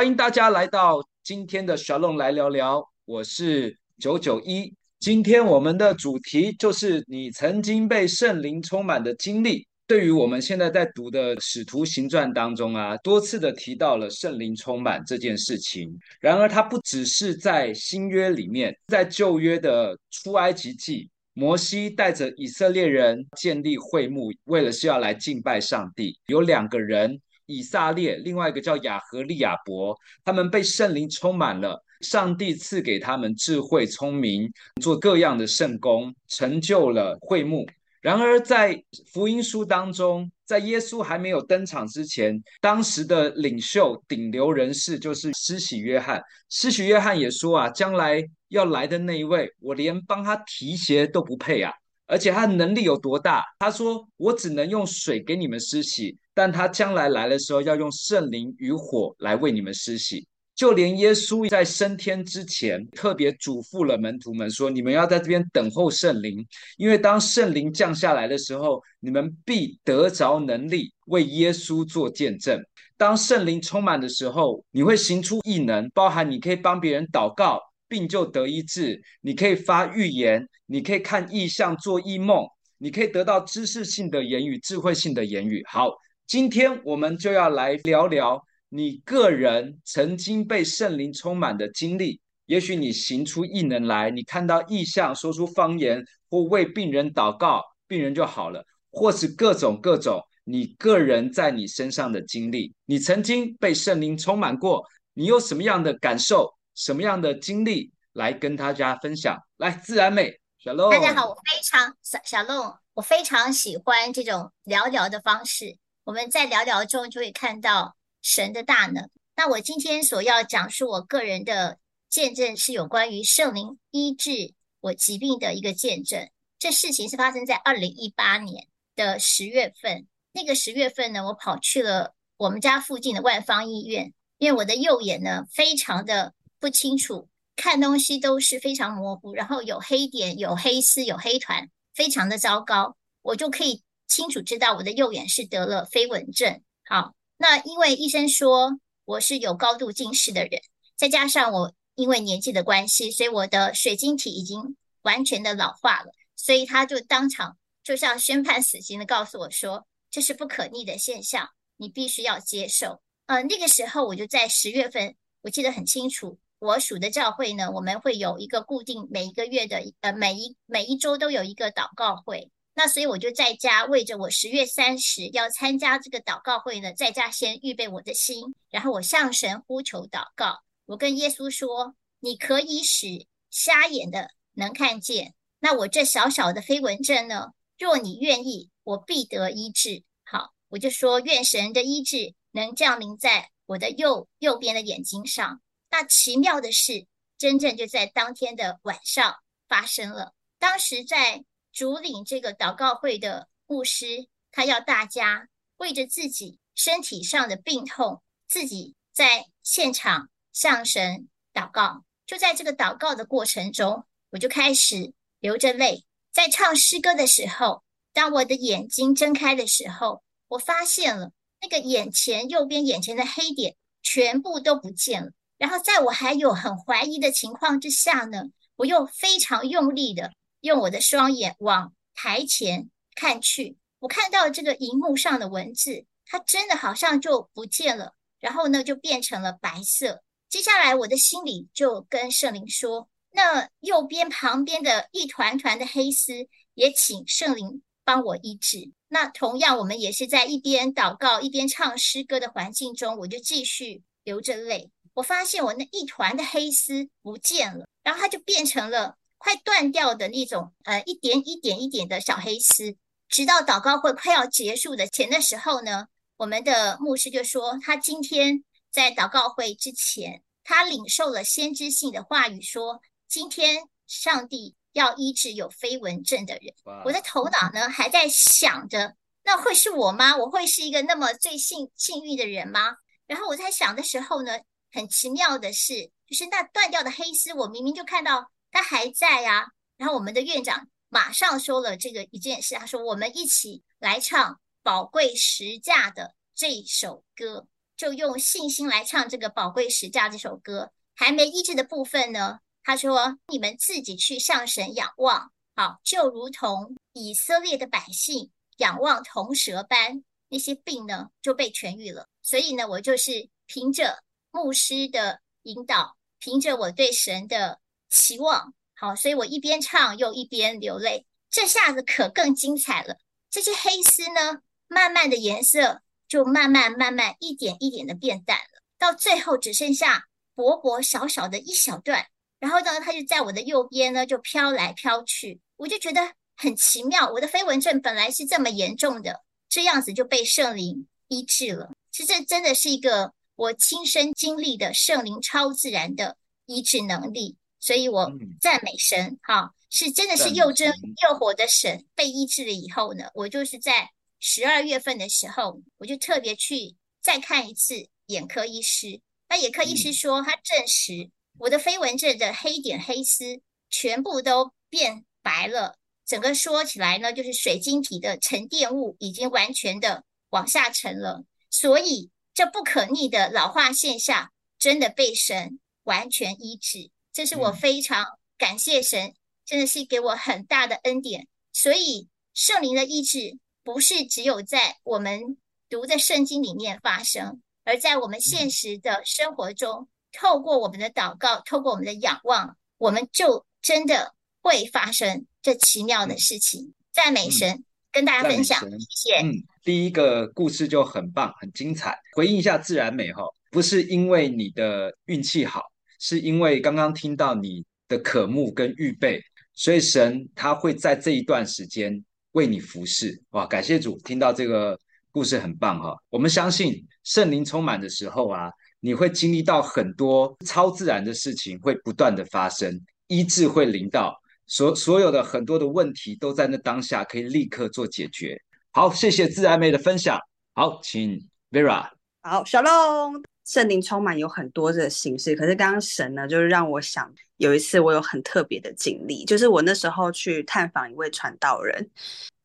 欢迎大家来到今天的 Shalom 来聊聊，我是九九一。今天我们的主题就是你曾经被圣灵充满的经历。对于我们现在在读的《使徒行传》当中啊，多次的提到了圣灵充满这件事情。然而，它不只是在新约里面，在旧约的出埃及记，摩西带着以色列人建立会幕，为了是要来敬拜上帝。有两个人，以撒列，另外一个叫雅何利亚伯，他们被圣灵充满了，上帝赐给他们智慧、聪明，做各样的圣工，成就了会幕。然而，在福音书当中，在耶稣还没有登场之前，当时的领袖、顶流人士就是施洗约翰。施洗约翰也说啊，将来要来的那一位，我连帮他提鞋都不配啊！而且他能力有多大？他说：“我只能用水给你们施洗，但他将来来的时候，要用圣灵与火来为你们施洗。”就连耶稣在升天之前，特别嘱咐了门徒们说：“你们要在这边等候圣灵，因为当圣灵降下来的时候，你们必得着能力，为耶稣做见证。当圣灵充满的时候，你会行出异能，包含你可以帮别人祷告，病就得医治；你可以发预言，你可以看异象、做异梦，你可以得到知识性的言语、智慧性的言语。”好，今天我们就要来聊聊。你个人曾经被圣灵充满的经历，也许你行出异能来，你看到异象，说出方言，或为病人祷告，病人就好了，或是各种各种你个人在你身上的经历，你曾经被圣灵充满过，你有什么样的感受，什么样的经历来跟大家分享？来，自然美，小露，大家好，我非常小小龙，我非常喜欢这种聊聊的方式，我们在聊聊中就会看到。神的大能。那我今天所要讲述我个人的见证，是有关于圣灵医治我疾病的一个见证。这事情是发生在二零一八年的十月份。那个十月份呢，我跑去了我们家附近的万方医院，因为我的右眼呢非常的不清楚，看东西都是非常模糊，然后有黑点、有黑丝、有黑团，非常的糟糕。我就可以清楚知道我的右眼是得了飞蚊症。好。那因为医生说我是有高度近视的人，再加上我因为年纪的关系，所以我的水晶体已经完全的老化了，所以他就当场就像宣判死刑的告诉我说，这是不可逆的现象，你必须要接受。呃，那个时候我就在十月份，我记得很清楚，我属的教会呢，我们会有一个固定每一个月的，呃，每一每一周都有一个祷告会。那所以我就在家为着我十月三十要参加这个祷告会呢，在家先预备我的心，然后我向神呼求祷告。我跟耶稣说：“你可以使瞎眼的能看见。那我这小小的飞蚊症呢？若你愿意，我必得医治。”好，我就说愿神的医治能降临在我的右右边的眼睛上。奇妙的事，真正就在当天的晚上发生了。当时在。主领这个祷告会的牧师，他要大家为着自己身体上的病痛，自己在现场向神祷告。就在这个祷告的过程中，我就开始流着泪。在唱诗歌的时候，当我的眼睛睁开的时候，我发现了那个眼前右边眼前的黑点全部都不见了。然后在我还有很怀疑的情况之下呢，我又非常用力的。用我的双眼往台前看去，我看到这个荧幕上的文字，它真的好像就不见了，然后呢就变成了白色。接下来我的心里就跟圣灵说：“那右边旁边的一团团的黑丝，也请圣灵帮我医治。”那同样，我们也是在一边祷告一边唱诗歌的环境中，我就继续流着泪。我发现我那一团的黑丝不见了，然后它就变成了。快断掉的那种，呃，一点一点一点的小黑丝，直到祷告会快要结束的前的时候呢，我们的牧师就说，他今天在祷告会之前，他领受了先知性的话语，说今天上帝要医治有飞蚊症的人。我的头脑呢还在想着，那会是我吗？我会是一个那么最幸幸运的人吗？然后我在想的时候呢，很奇妙的是，就是那断掉的黑丝，我明明就看到。它还在、啊，然后我们的院长马上说了这个一件事，他说我们一起来唱《宝贵十架》的这首歌。就用信心来唱这个宝贵十架这首歌。还没医治的部分呢，他说：“你们自己去向神仰望，好，就如同以色列的百姓仰望铜蛇般，那些病呢就被痊愈了。所以呢，我就是凭着牧师的引导，凭着我对神的期望，好，所以我一边唱又一边流泪。这下子可更精彩了，这些黑丝呢，慢慢的颜色就慢慢慢慢一点一点的变淡了，到最后只剩下。”薄薄小小的一小段，然后呢，它就在我的右边呢，就飘来飘去，我就觉得很奇妙。我的飞蚊症本来是这么严重的，这样子就被圣灵医治了。其实这真的是一个我亲身经历的圣灵超自然的医治能力，所以我赞美神，哈、嗯，是真的是又真又活的神。被医治了以后呢，我就是在十二月份的时候，我就特别去再看一次眼科医师。那眼科医师说，他证实我的飞蚊症的黑点黑丝全部都变白了，整个说起来呢，就是水晶体的沉淀物已经完全的往下沉了，所以这不可逆的老化现象真的被神完全医治，这是我非常感谢神，真的是给我很大的恩典。所以圣灵的医治不是只有在我们读的圣经里面发生。而在我们现实的生活中，透过我们的祷告，透过我们的仰望，我们就真的会发生这奇妙的事情。赞美神，嗯、跟大家分享，谢谢。嗯，第一个故事就很棒，很精彩。回应一下自然美哈，不是因为你的运气好，是因为刚刚听到你的渴慕跟预备，所以神他会在这一段时间为你服侍。哇，感谢主，听到这个。故事很棒哈，我们相信圣灵充满的时候啊，你会经历到很多超自然的事情会不断的发生，医治会临到，所所有的很多的问题都在那当下可以立刻做解决。好，谢谢自然美的分享。好，请 Vera。好，小龙，圣灵充满有很多的形式，可是刚刚神呢，就是让我想有一次我有很特别的经历，就是我那时候去探访一位传道人。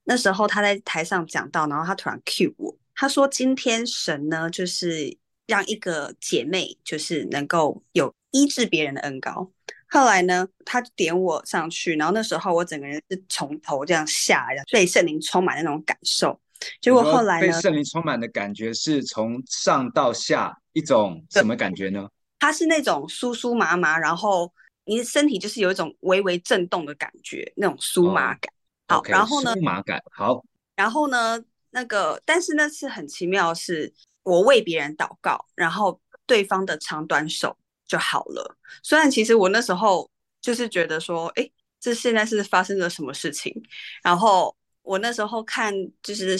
那时候他在台上讲到，然后他突然 cue 我，他说：“今天神呢，就是让一个姐妹，就是能够有医治别人的恩膏。”后来呢，他点我上去，然后那时候我整个人是从头这样下来，被圣灵充满的那种感受。结果后来呢，被圣灵充满的感觉是从上到下一种什么感觉呢？它是那种酥酥麻麻，然后你的身体就是有一种微微震动的感觉，那种酥麻感。哦好，okay, 然后呢？酥麻感好。然后呢？那个，但是那次很奇妙的是，我为别人祷告，然后对方的长短手就好了。虽然其实我那时候就是觉得说，哎，这现在是发生了什么事情？然后我那时候看，就是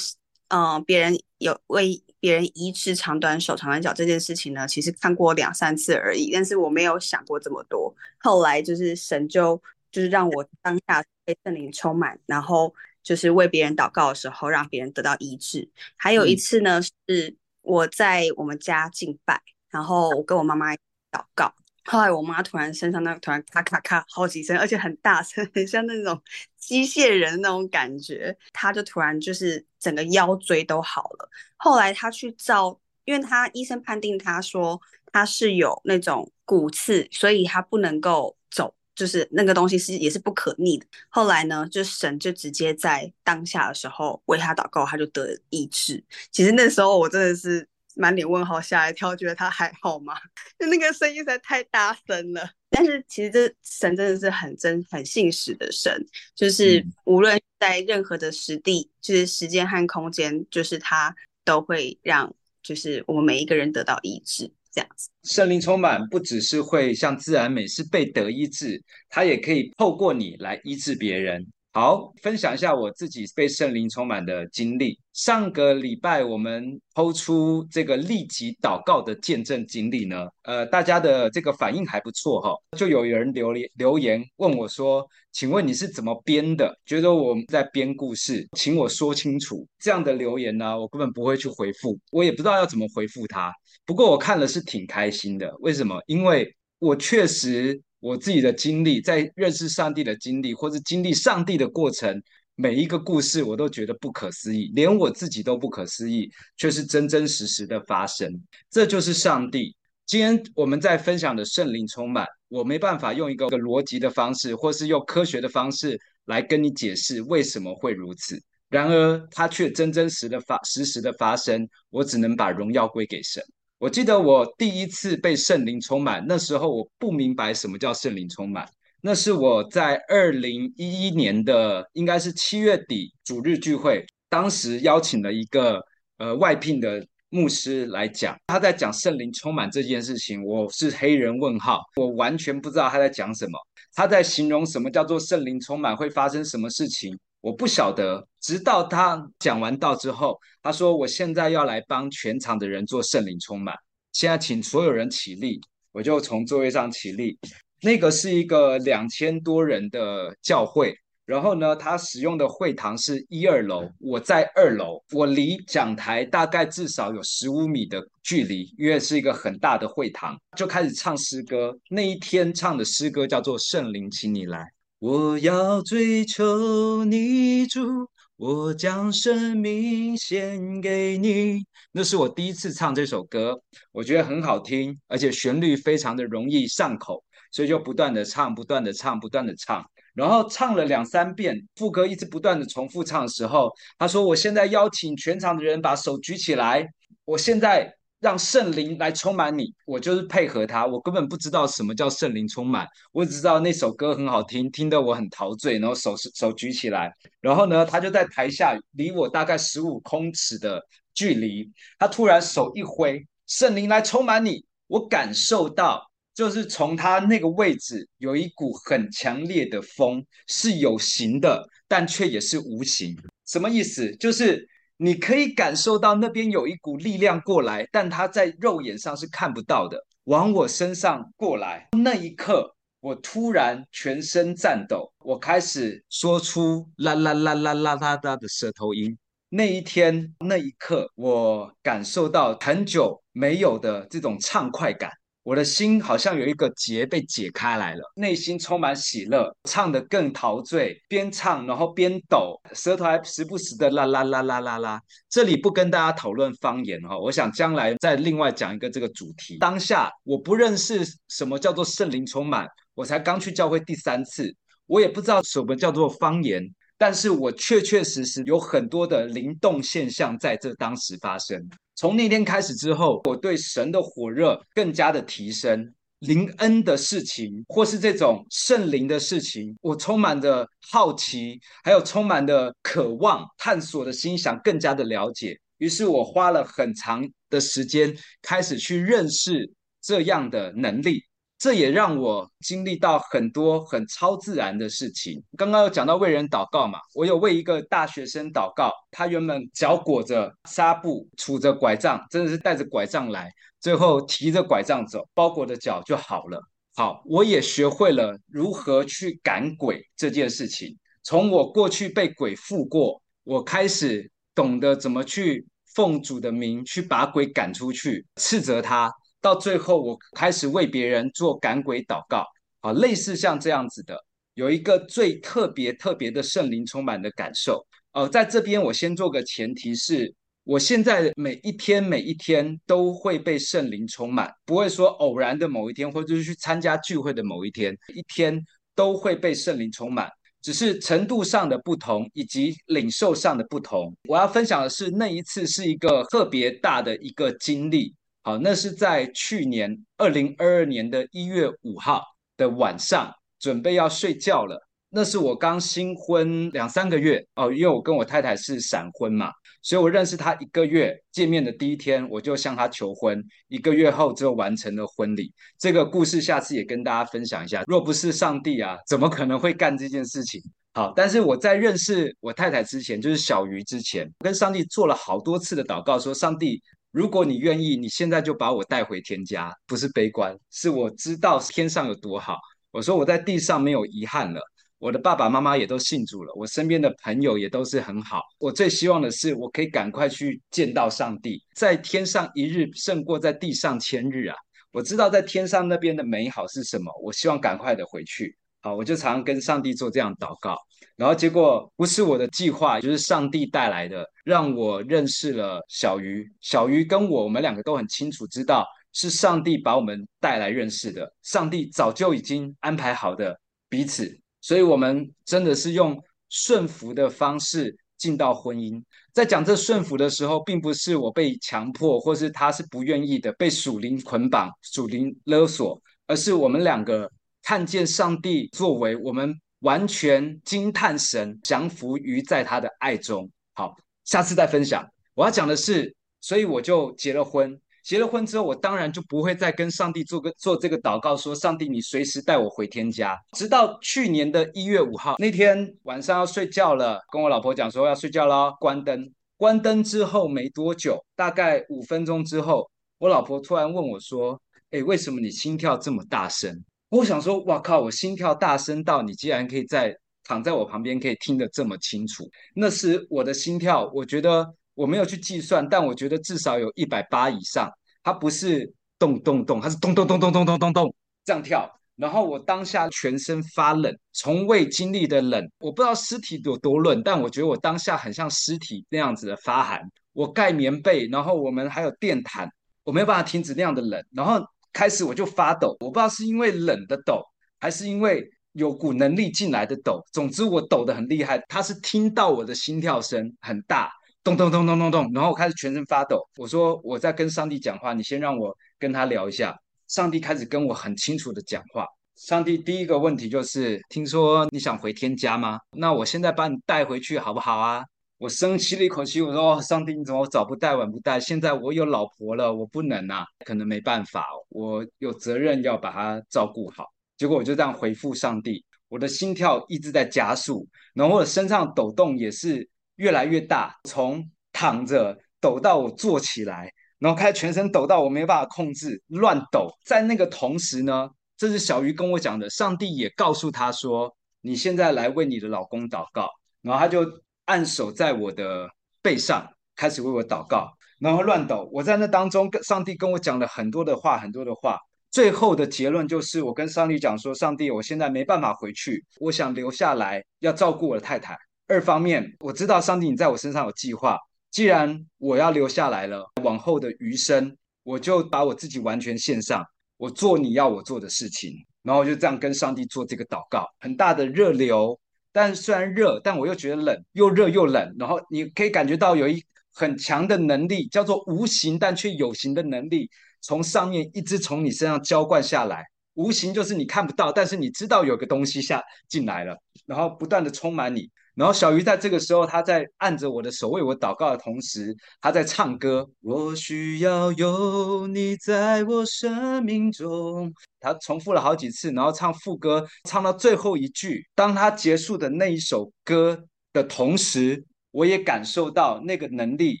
嗯、呃，别人有为别人医治长短手、长短脚这件事情呢，其实看过两三次而已，但是我没有想过这么多。后来就是神就。就是让我当下被圣灵充满，然后就是为别人祷告的时候，让别人得到医治。还有一次呢，嗯、是我在我们家敬拜，然后我跟我妈妈祷告，后来我妈突然身上那个突然咔咔咔好几声，而且很大声，很像那种机械人那种感觉。她就突然就是整个腰椎都好了。后来她去照，因为她医生判定她说她是有那种骨刺，所以她不能够走。就是那个东西是也是不可逆的。后来呢，就神就直接在当下的时候为他祷告，他就得医治。其实那时候我真的是满脸问号，吓一跳，觉得他还好吗？就那个声音实在太大声了。但是其实这神真的是很真、很信实的神，就是无论在任何的实地，就是时间和空间，就是他都会让，就是我们每一个人得到医治。这样子，圣灵充满不只是会像自然美是被得医治，它也可以透过你来医治别人。好，分享一下我自己被圣灵充满的经历。上个礼拜我们抛出这个立即祷告的见证经历呢，呃，大家的这个反应还不错哈、就有人留留言问我说：“请问你是怎么编的？觉得我们在编故事，请我说清楚。”这样的留言呢，我根本不会去回复，我也不知道要怎么回复他。不过我看了是挺开心的，为什么？因为我确实。我自己的经历，在认识上帝的经历，或是经历上帝的过程，每一个故事我都觉得不可思议，连我自己都不可思议，却是真真实实的发生。这就是上帝。今天我们在分享的圣灵充满，我没办法用一个逻辑的方式，或是用科学的方式来跟你解释为什么会如此。然而，它却真真实的发实时的发生。我只能把荣耀归给神。我记得我第一次被圣灵充满，那时候我不明白什么叫圣灵充满。那是我在二零一一年的，应该是七月底主日聚会，当时邀请了一个呃外聘的牧师来讲，他在讲圣灵充满这件事情，我是黑人问号，我完全不知道他在讲什么，他在形容什么叫做圣灵充满会发生什么事情，我不晓得。直到他讲完道之后，他说：“我现在要来帮全场的人做圣灵充满，现在请所有人起立。”我就从座位上起立。那个是一个两千多人的教会，然后呢，他使用的会堂是一二楼，我在二楼，我离讲台大概至少有十五米的距离，因为是一个很大的会堂，就开始唱诗歌。那一天唱的诗歌叫做《圣灵，请你来》，我要追求你主，我将生命献给你。那是我第一次唱这首歌，我觉得很好听，而且旋律非常的容易上口。所以就不断的唱，不断的唱，不断的唱，然后唱了两三遍，副歌一直不断的重复唱的时候，他说：“我现在邀请全场的人把手举起来，我现在让圣灵来充满你。”我就是配合他，我根本不知道什么叫圣灵充满，我只知道那首歌很好听，听得我很陶醉，然后手手举起来，然后呢，他就在台下离我大概十五公尺的距离，他突然手一挥，圣灵来充满你，我感受到。就是从他那个位置有一股很强烈的风，是有形的，但却也是无形。什么意思？就是你可以感受到那边有一股力量过来，但它在肉眼上是看不到的，往我身上过来。那一刻，我突然全身颤抖，我开始说出啦啦啦啦啦啦啦的舌头音。那一天，那一刻，我感受到很久没有的这种畅快感。我的心好像有一个结被解开来了，内心充满喜乐，唱得更陶醉，边唱然后边抖，舌头还时不时的啦啦啦啦啦啦。这里不跟大家讨论方言哈，我想将来再另外讲一个这个主题。当下我不认识什么叫做圣灵充满，我才刚去教会第三次，我也不知道什么叫做方言，但是我确确实实有很多的灵动现象在这当时发生。从那天开始之后，我对神的火热更加的提升，灵恩的事情，或是这种圣灵的事情，我充满着好奇，还有充满的渴望探索的心，想更加的了解。于是我花了很长的时间，开始去认识这样的能力。这也让我经历到很多很超自然的事情。刚刚有讲到为人祷告嘛，我有为一个大学生祷告，他原本脚裹着纱布，杵着拐杖，真的是带着拐杖来，最后提着拐杖走，包裹的脚就好了。好，我也学会了如何去赶鬼这件事情。从我过去被鬼附过，我开始懂得怎么去奉主的名去把鬼赶出去，斥责他。到最后，我开始为别人做赶鬼祷告，啊，类似像这样子的，有一个最特别特别的圣灵充满的感受。呃，在这边我先做个前提是，我现在每一天每一天都会被圣灵充满，不会说偶然的某一天，或者是去参加聚会的某一天，一天都会被圣灵充满，只是程度上的不同以及领受上的不同。我要分享的是那一次是一个特别大的一个经历。好，那是在去年二零二二年的一月五号的晚上，准备要睡觉了。那是我刚新婚两三个月哦，因为我跟我太太是闪婚嘛，所以我认识她一个月，见面的第一天我就向她求婚，一个月后就完成了婚礼。这个故事下次也跟大家分享一下。若不是上帝啊，怎么可能会干这件事情？好，但是我在认识我太太之前，就是小鱼之前，跟上帝做了好多次的祷告，说上帝。如果你愿意，你现在就把我带回天家，不是悲观，是我知道天上有多好。我说我在地上没有遗憾了，我的爸爸妈妈也都信主了，我身边的朋友也都是很好。我最希望的是，我可以赶快去见到上帝，在天上一日胜过在地上千日啊！我知道在天上那边的美好是什么，我希望赶快的回去。好，我就常常跟上帝做这样祷告。然后结果不是我的计划，就是上帝带来的，让我认识了小鱼。小鱼跟我，我们两个都很清楚知道，是上帝把我们带来认识的。上帝早就已经安排好的彼此，所以我们真的是用顺服的方式进到婚姻。在讲这顺服的时候，并不是我被强迫，或是他是不愿意的，被属灵捆绑、属灵勒索，而是我们两个看见上帝作为我们。完全惊叹神降服于在他的爱中。好，下次再分享。我要讲的是，所以我就结了婚。结了婚之后，我当然就不会再跟上帝做个做这个祷告，说上帝，你随时带我回天家。直到去年的一月五号那天晚上要睡觉了，跟我老婆讲说要睡觉了，关灯。关灯之后没多久，大概五分钟之后，我老婆突然问我说：“诶，为什么你心跳这么大声？”我想说，哇靠！我心跳大声到你竟然可以在躺在我旁边，可以听得这么清楚。那时我的心跳，我觉得我没有去计算，但我觉得至少有一百八以上。它不是咚咚咚，它是咚咚咚咚咚咚咚咚这样跳。然后我当下全身发冷，从未经历的冷。我不知道尸体有多冷，但我觉得我当下很像尸体那样子的发寒。我盖棉被，然后我们还有电毯，我没有办法停止那样的冷。然后。开始我就发抖，我不知道是因为冷的抖，还是因为有股能力进来的抖。总之我抖得很厉害，他是听到我的心跳声很大，咚咚咚咚咚咚，然后我开始全身发抖。我说我在跟上帝讲话，你先让我跟他聊一下。上帝开始跟我很清楚的讲话。上帝第一个问题就是，听说你想回天家吗？那我现在把你带回去好不好啊？我深吸了一口气，我说：“哦，上帝，你怎么早不带晚不带？现在我有老婆了，我不能啊，可能没办法，我有责任要把她照顾好。”结果我就这样回复上帝，我的心跳一直在加速，然后我的身上抖动也是越来越大，从躺着抖到我坐起来，然后开始全身抖到我没办法控制，乱抖。在那个同时呢，这是小鱼跟我讲的，上帝也告诉他说：“你现在来为你的老公祷告。”然后他就。按手在我的背上，开始为我祷告，然后乱抖。我在那当中，跟上帝跟我讲了很多的话，很多的话。最后的结论就是，我跟上帝讲说：“上帝，我现在没办法回去，我想留下来，要照顾我的太太。二方面，我知道上帝你在我身上有计划，既然我要留下来了，往后的余生，我就把我自己完全献上，我做你要我做的事情。然后我就这样跟上帝做这个祷告，很大的热流。”但虽然热，但我又觉得冷，又热又冷。然后你可以感觉到有一很强的能力，叫做无形但却有形的能力，从上面一直从你身上浇灌下来。无形就是你看不到，但是你知道有个东西下进来了，然后不断的充满你。然后小鱼在这个时候，他在按着我的手为我祷告的同时，他在唱歌。我需要有你在我生命中。他重复了好几次，然后唱副歌，唱到最后一句。当他结束的那一首歌的同时，我也感受到那个能力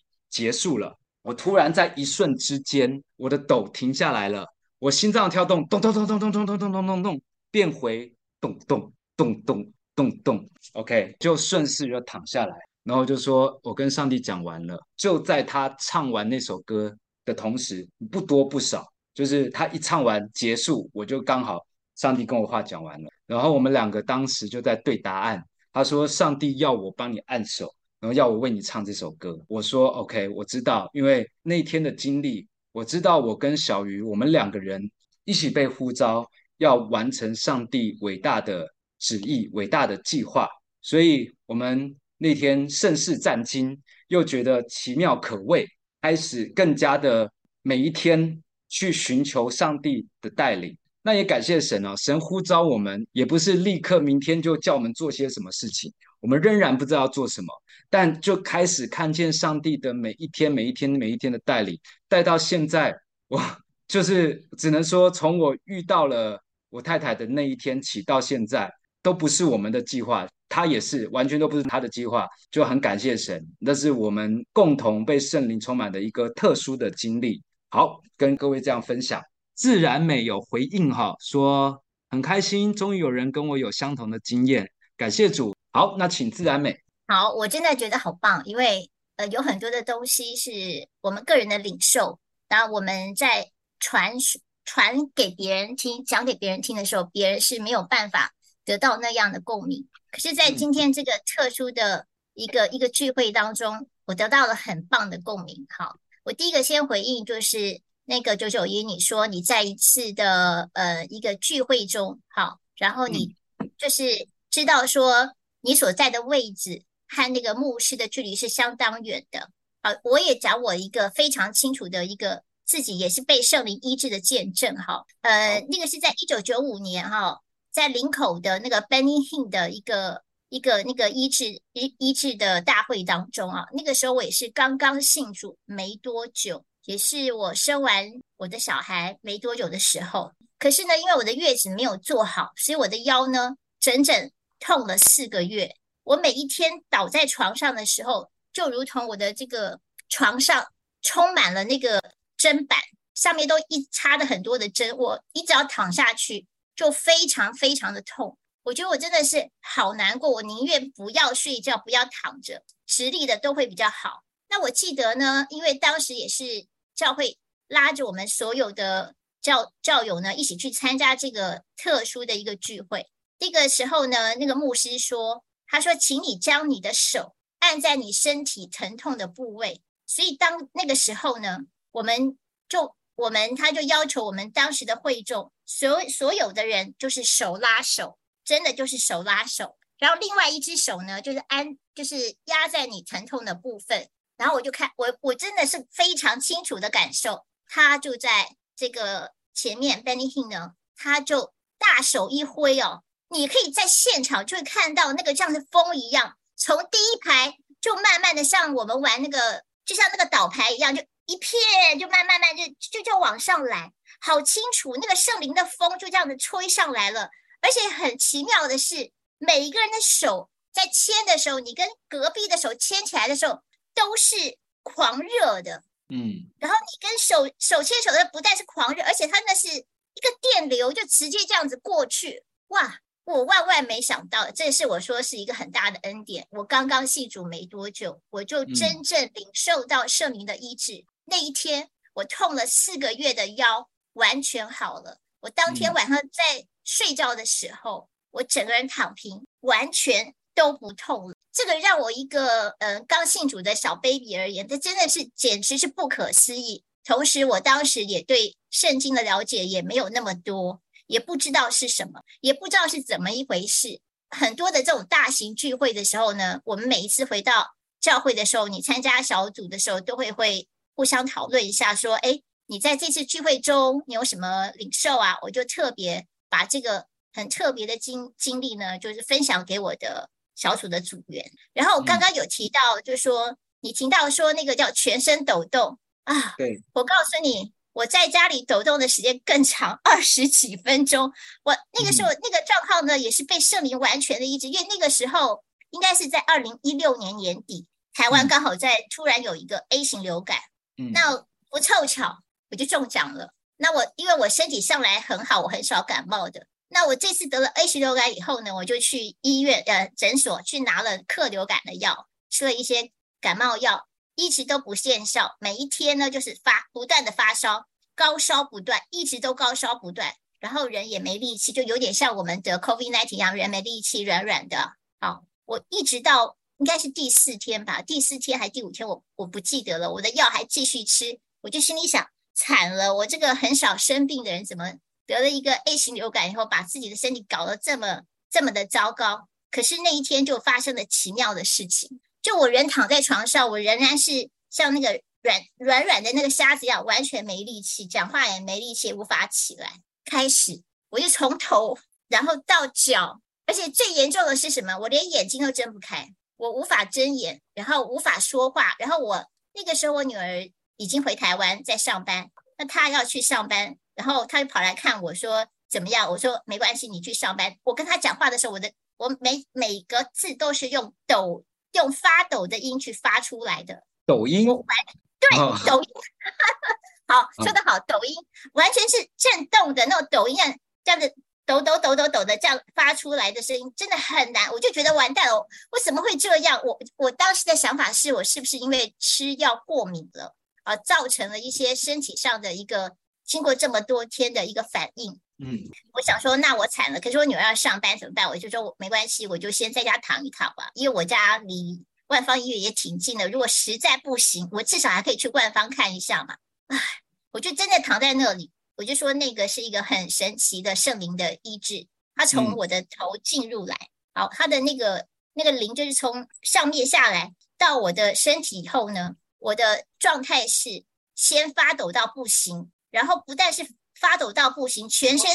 结束了。我突然在一瞬之间，我的抖停下来了，我心脏跳动，咚咚咚咚咚咚咚咚咚咚，变回咚咚咚咚。咚咚，OK，就顺势就躺下来，然后就说：“我跟上帝讲完了。”就在他唱完那首歌的同时，不多不少，就是他一唱完结束，我就刚好上帝跟我话讲完了。然后我们两个当时就在对答案。他说：“上帝要我帮你按手，然后要我为你唱这首歌。”我说：“OK，我知道，因为那天的经历，我知道我跟小鱼我们两个人一起被呼召，要完成上帝伟大的。”旨意伟大的计划，所以我们那天甚是战惊，又觉得奇妙可畏，开始更加的每一天去寻求上帝的带领。那也感谢神哦，神呼召我们，也不是立刻明天就叫我们做些什么事情，我们仍然不知道做什么，但就开始看见上帝的每一天、每一天、每一天的带领，带到现在，我 就是只能说，从我遇到了我太太的那一天起到现在。都不是我们的计划，他也是完全都不是他的计划，就很感谢神，那是我们共同被圣灵充满的一个特殊的经历。好，跟各位这样分享。自然美有回应哈，说很开心，终于有人跟我有相同的经验，感谢主。好，那请自然美。好，我真的觉得好棒，因为呃有很多的东西是我们个人的领受，那我们在传传给别人听、讲给别人听的时候，别人是没有办法。得到那样的共鸣。可是，在今天这个特殊的一个一个聚会当中，我得到了很棒的共鸣。好，我第一个先回应就是那个九九一，你说你在一次的呃一个聚会中，好，然后你就是知道说你所在的位置和那个牧师的距离是相当远的。好，我也讲我一个非常清楚的一个自己也是被圣灵医治的见证。哈，呃，那个是在一九九五年哈，在林口的那个 Benny Hinn 的一个一个那个医治医医治的大会当中啊，那个时候我也是刚刚信主没多久，也是我生完我的小孩没多久的时候。可是呢，因为我的月子没有做好，所以我的腰呢整整痛了四个月。我每一天倒在床上的时候。就如同我的这个床上充满了那个针板，上面都一插的很多的针，我一只要躺下去就非常非常的痛。我觉得我真的是好难过，我宁愿不要睡觉，不要躺着，直立的都会比较好。那我记得呢，因为当时也是教会拉着我们所有的教教友呢一起去参加这个特殊的一个聚会。那个时候呢，那个牧师说，他说，请你将你的手。按在你身体疼痛的部位，所以当那个时候呢，我们就我们他就要求我们当时的会众所所有的人就是手拉手，真的就是手拉手，然后另外一只手呢就是按就是压在你疼痛的部分，然后我就看我我真的是非常清楚的感受，他就在这个前面，Benny Hinn 呢，他就大手一挥哦，你可以在现场就会看到那个像是风一样。从第一排就慢慢的像我们玩那个，就像那个倒牌一样，就一片就慢慢慢就就就往上来，好清楚，那个圣灵的风就这样子吹上来了。而且很奇妙的是，每一个人的手在牵的时候，你跟隔壁的手牵起来的时候，都是狂热的，嗯。然后你跟手手牵手的不但是狂热，而且它那是一个电流，就直接这样子过去，哇！我万万没想到，这是我说是一个很大的恩典。我刚刚信主没多久，我就真正领受到圣灵的医治。嗯、那一天，我痛了四个月的腰完全好了。我当天晚上在睡觉的时候，嗯、我整个人躺平，完全都不痛了。这个让我一个嗯、呃、刚信主的小 baby 而言，这真的是简直是不可思议。同时，我当时也对圣经的了解也没有那么多。也不知道是什么，也不知道是怎么一回事。很多的这种大型聚会的时候呢，我们每一次回到教会的时候，你参加小组的时候，都会会互相讨论一下，说：“哎，你在这次聚会中你有什么领受啊？”我就特别把这个很特别的经经历呢，就是分享给我的小组的组员。然后我刚刚有提到，就是说、嗯、你听到说那个叫全身抖动啊，对，我告诉你。我在家里抖动的时间更长，二十几分钟。我那个时候那个状况呢，也是被圣灵完全的医治，因为那个时候应该是在二零一六年年底，台湾刚好在突然有一个 A 型流感。那不凑巧我就中奖了。那我因为我身体向来很好，我很少感冒的。那我这次得了 A 型流感以后呢，我就去医院呃诊所去拿了克流感的药，吃了一些感冒药。一直都不见效，每一天呢就是发不断的发烧，高烧不断，一直都高烧不断，然后人也没力气，就有点像我们得 COVID-19 一样，人没力气，软软的。好，我一直到应该是第四天吧，第四天还第五天，我我不记得了，我的药还继续吃，我就心里想，惨了，我这个很少生病的人，怎么得了一个 A 型流感以后，把自己的身体搞得这么这么的糟糕？可是那一天就发生了奇妙的事情。就我人躺在床上，我仍然是像那个软软软的那个沙子一样，完全没力气，讲话也没力气，无法起来。开始，我就从头然后到脚，而且最严重的是什么？我连眼睛都睁不开，我无法睁眼，然后无法说话。然后我那个时候，我女儿已经回台湾在上班，那她要去上班，然后她就跑来看我说怎么样？我说没关系，你去上班。我跟她讲话的时候，我的我每每个字都是用抖。用发抖的音去发出来的抖音，完对、哦、抖音，好说得好，抖音完全是震动的那种抖音，这样子抖抖抖抖抖的这样发出来的声音真的很难，我就觉得完蛋了，我怎么会这样？我我当时的想法是我是不是因为吃药过敏了而造成了一些身体上的一个经过这么多天的一个反应？嗯，我想说，那我惨了。可是我女儿要上班怎么办？我就说我没关系，我就先在家躺一躺吧，因为我家离万方医院也挺近的。如果实在不行，我至少还可以去万方看一下嘛。唉，我就真的躺在那里，我就说那个是一个很神奇的圣灵的医治，它从我的头进入来，好，它的那个那个灵就是从上面下来到我的身体以后呢，我的状态是先发抖到不行，然后不但是。发抖到不行，全身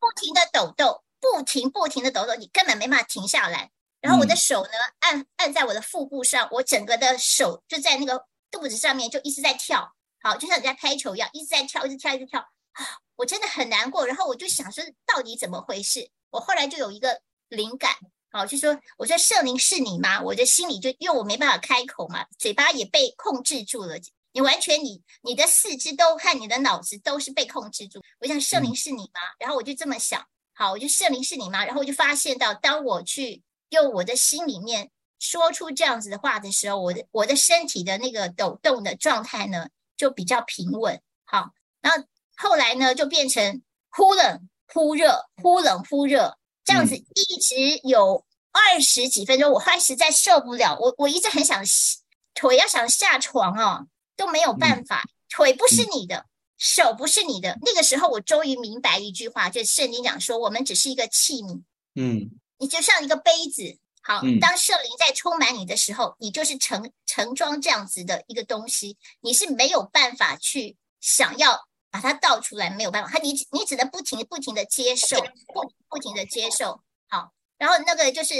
不停的抖动，不停不停的抖动，你根本没办法停下来。然后我的手呢，按按在我的腹部上，我整个的手就在那个肚子上面就一直在跳，好，就像你在拍球一样，一直在跳，一直跳，一直跳。啊，我真的很难过。然后我就想说，到底怎么回事？我后来就有一个灵感，好，就说，我说圣灵是你吗？我的心里就因为我没办法开口嘛，嘴巴也被控制住了。你完全你你的四肢都和你的脑子都是被控制住。我想圣灵是你吗？然后我就这么想，好，我就圣灵是你吗？然后我就发现到，当我去用我的心里面说出这样子的话的时候，我的我的身体的那个抖动的状态呢，就比较平稳。好，然后后来呢，就变成忽冷忽热，忽冷忽热，这样子一直有二十几分钟。我后来实在受不了，我我一直很想腿要想下床哦。都没有办法，腿不是你的，嗯、手不是你的。那个时候，我终于明白一句话，就是圣经讲说，我们只是一个器皿，嗯，你就像一个杯子。好，嗯、当圣灵在充满你的时候，你就是盛盛装这样子的一个东西，你是没有办法去想要把它倒出来，没有办法，他你你只能不停不停的接受，不不停的接受。好，然后那个就是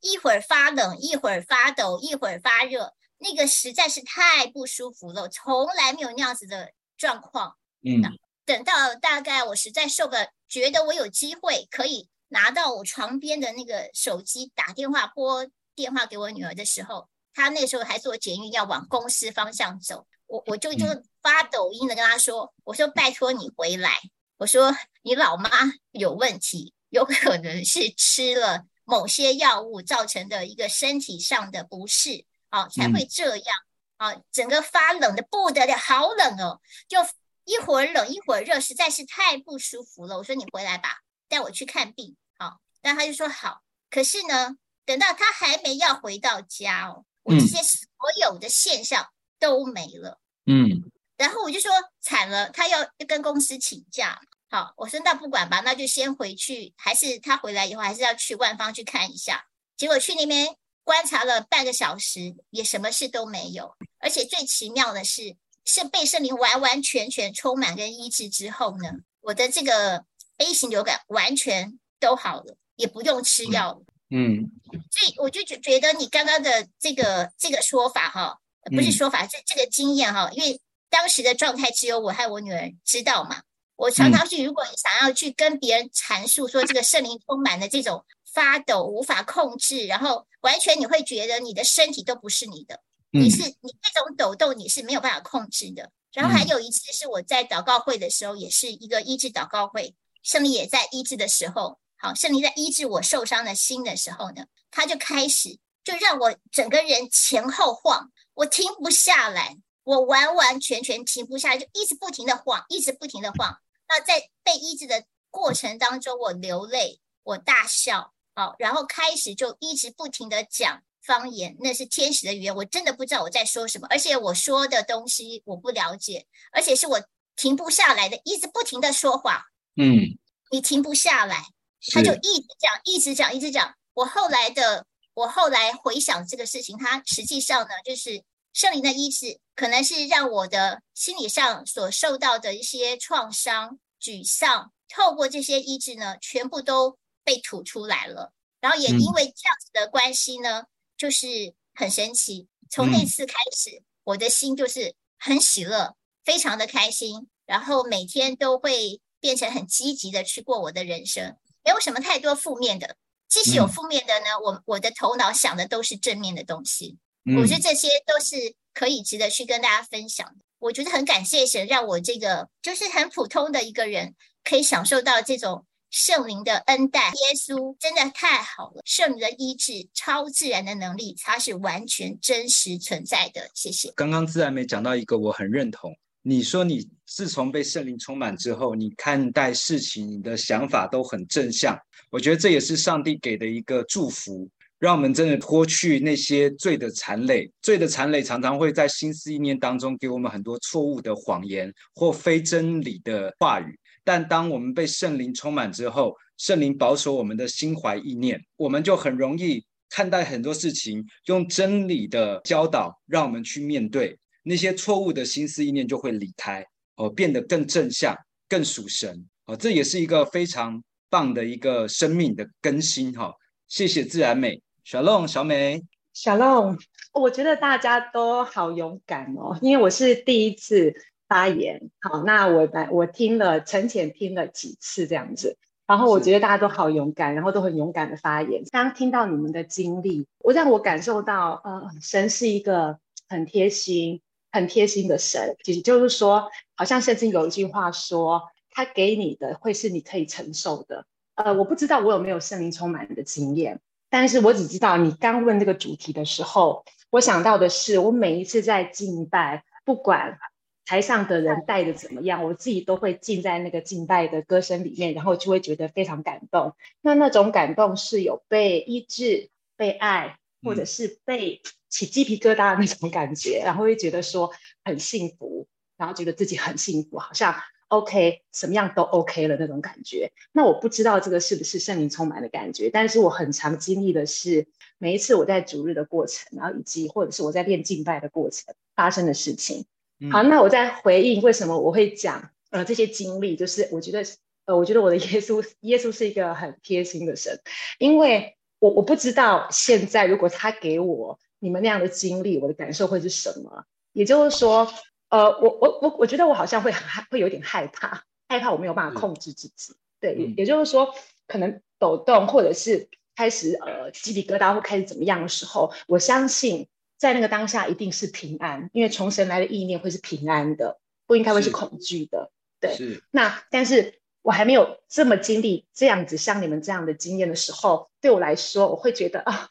一会儿发冷，一会儿发抖，一会儿发热。那个实在是太不舒服了，从来没有那样子的状况。嗯，等到大概我实在受不了，觉得我有机会可以拿到我床边的那个手机打电话拨电话给我女儿的时候，她那时候还坐捷运要往公司方向走，我我就就发抖音的跟他说：“我说拜托你回来，我说你老妈有问题，有可能是吃了某些药物造成的一个身体上的不适。”啊，才会这样啊！哦，整个发冷的不得了，好冷哦！就一会儿冷一会儿热，实在是太不舒服了。我说你回来吧，带我去看病。好，但他就说好。可是呢，等到他还没要回到家哦，我这些所有的现象都没了。嗯，然后我就说惨了，他要跟公司请假。好，我说那不管吧，那就先回去。还是他回来以后，还是要去万方去看一下。结果去那边。观察了半个小时，也什么事都没有。而且最奇妙的是，是被圣灵完完全全充满跟医治之后呢，我的这个 A 型流感完全都好了，也不用吃药了。嗯，所以我就觉觉得你刚刚的这个这个说法哈，不是说法，这这个经验哈，因为当时的状态只有我和我女儿知道嘛。我常常是，如果你想要去跟别人阐述说这个圣灵充满的这种。发抖无法控制，然后完全你会觉得你的身体都不是你的，嗯、你是你这种抖动你是没有办法控制的。然后还有一次是我在祷告会的时候，也是一个医治祷告会，圣灵也在医治的时候，好，圣灵在医治我受伤的心的时候呢，他就开始就让我整个人前后晃，我停不下来，我完完全全停不下来，就一直不停的晃，一直不停的晃。那在被医治的过程当中，我流泪，我大笑。好，然后开始就一直不停的讲方言，那是天使的语言，我真的不知道我在说什么，而且我说的东西我不了解，而且是我停不下来的，一直不停的说谎。嗯，你停不下来，他就一直讲，一直讲，一直讲。我后来的，我后来回想这个事情，它实际上呢，就是圣灵的医治，可能是让我的心理上所受到的一些创伤、沮丧，透过这些医治呢，全部都。被吐出来了，然后也因为这样子的关系呢，嗯、就是很神奇。从那次开始，嗯、我的心就是很喜乐，非常的开心，然后每天都会变成很积极的去过我的人生，没有什么太多负面的。即使有负面的呢，嗯、我我的头脑想的都是正面的东西。嗯、我觉得这些都是可以值得去跟大家分享的。我觉得很感谢神，让我这个就是很普通的一个人，可以享受到这种。圣灵的恩待，耶稣真的太好了。圣灵的医治，超自然的能力，它是完全真实存在的。谢谢。刚刚自然没讲到一个，我很认同。你说你自从被圣灵充满之后，你看待事情，你的想法都很正向。我觉得这也是上帝给的一个祝福，让我们真的脱去那些罪的残累。罪的残累常常会在心思意念当中给我们很多错误的谎言或非真理的话语。但当我们被圣灵充满之后，圣灵保守我们的心怀意念，我们就很容易看待很多事情，用真理的教导，让我们去面对那些错误的心思意念，就会离开哦，变得更正向、更属神哦。这也是一个非常棒的一个生命的更新哈。谢谢自然美，Shalom 小美，Shalom。我觉得大家都好勇敢哦，因为我是第一次。发言好，那我来我听了陈浅听了几次这样子，然后我觉得大家都好勇敢，然后都很勇敢的发言。刚听到你们的经历，我让我感受到，呃，神是一个很贴心、很贴心的神。其实就是说，好像圣经有一句话说，他给你的会是你可以承受的。呃，我不知道我有没有圣灵充满的经验，但是我只知道你刚问这个主题的时候，我想到的是，我每一次在敬拜，不管。台上的人带的怎么样，我自己都会浸在那个敬拜的歌声里面，然后就会觉得非常感动。那那种感动是有被医治、被爱，或者是被起鸡皮疙瘩的那种感觉，然后会觉得说很幸福，然后觉得自己很幸福，好像 OK，什么样都 OK 了那种感觉。那我不知道这个是不是圣灵充满的感觉，但是我很常经历的是每一次我在主日的过程，然后以及或者是我在练敬拜的过程发生的事情。好，那我再回应为什么我会讲呃这些经历，就是我觉得呃我觉得我的 耶稣耶稣是一个很贴心的神，因为我我不知道现在如果他给我你们那样的经历，我的感受会是什么？也就是说，呃我我我我觉得我好像会很害会有点害怕，害怕我没有办法控制自己，对，也也就是说可能抖动或者是开始呃鸡皮疙瘩或开始怎么样的时候，我相信。在那个当下一定是平安，因为从神来的意念会是平安的，不应该会是恐惧的。对，是。那但是我还没有这么经历这样子像你们这样的经验的时候，对我来说，我会觉得啊，